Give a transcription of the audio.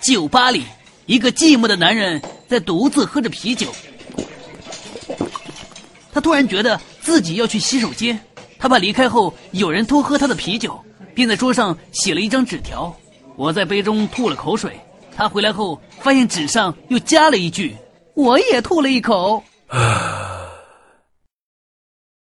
酒吧里，一个寂寞的男人在独自喝着啤酒。他突然觉得自己要去洗手间，他怕离开后有人偷喝他的啤酒，便在桌上写了一张纸条。我在杯中吐了口水，他回来后发现纸上又加了一句：我也吐了一口。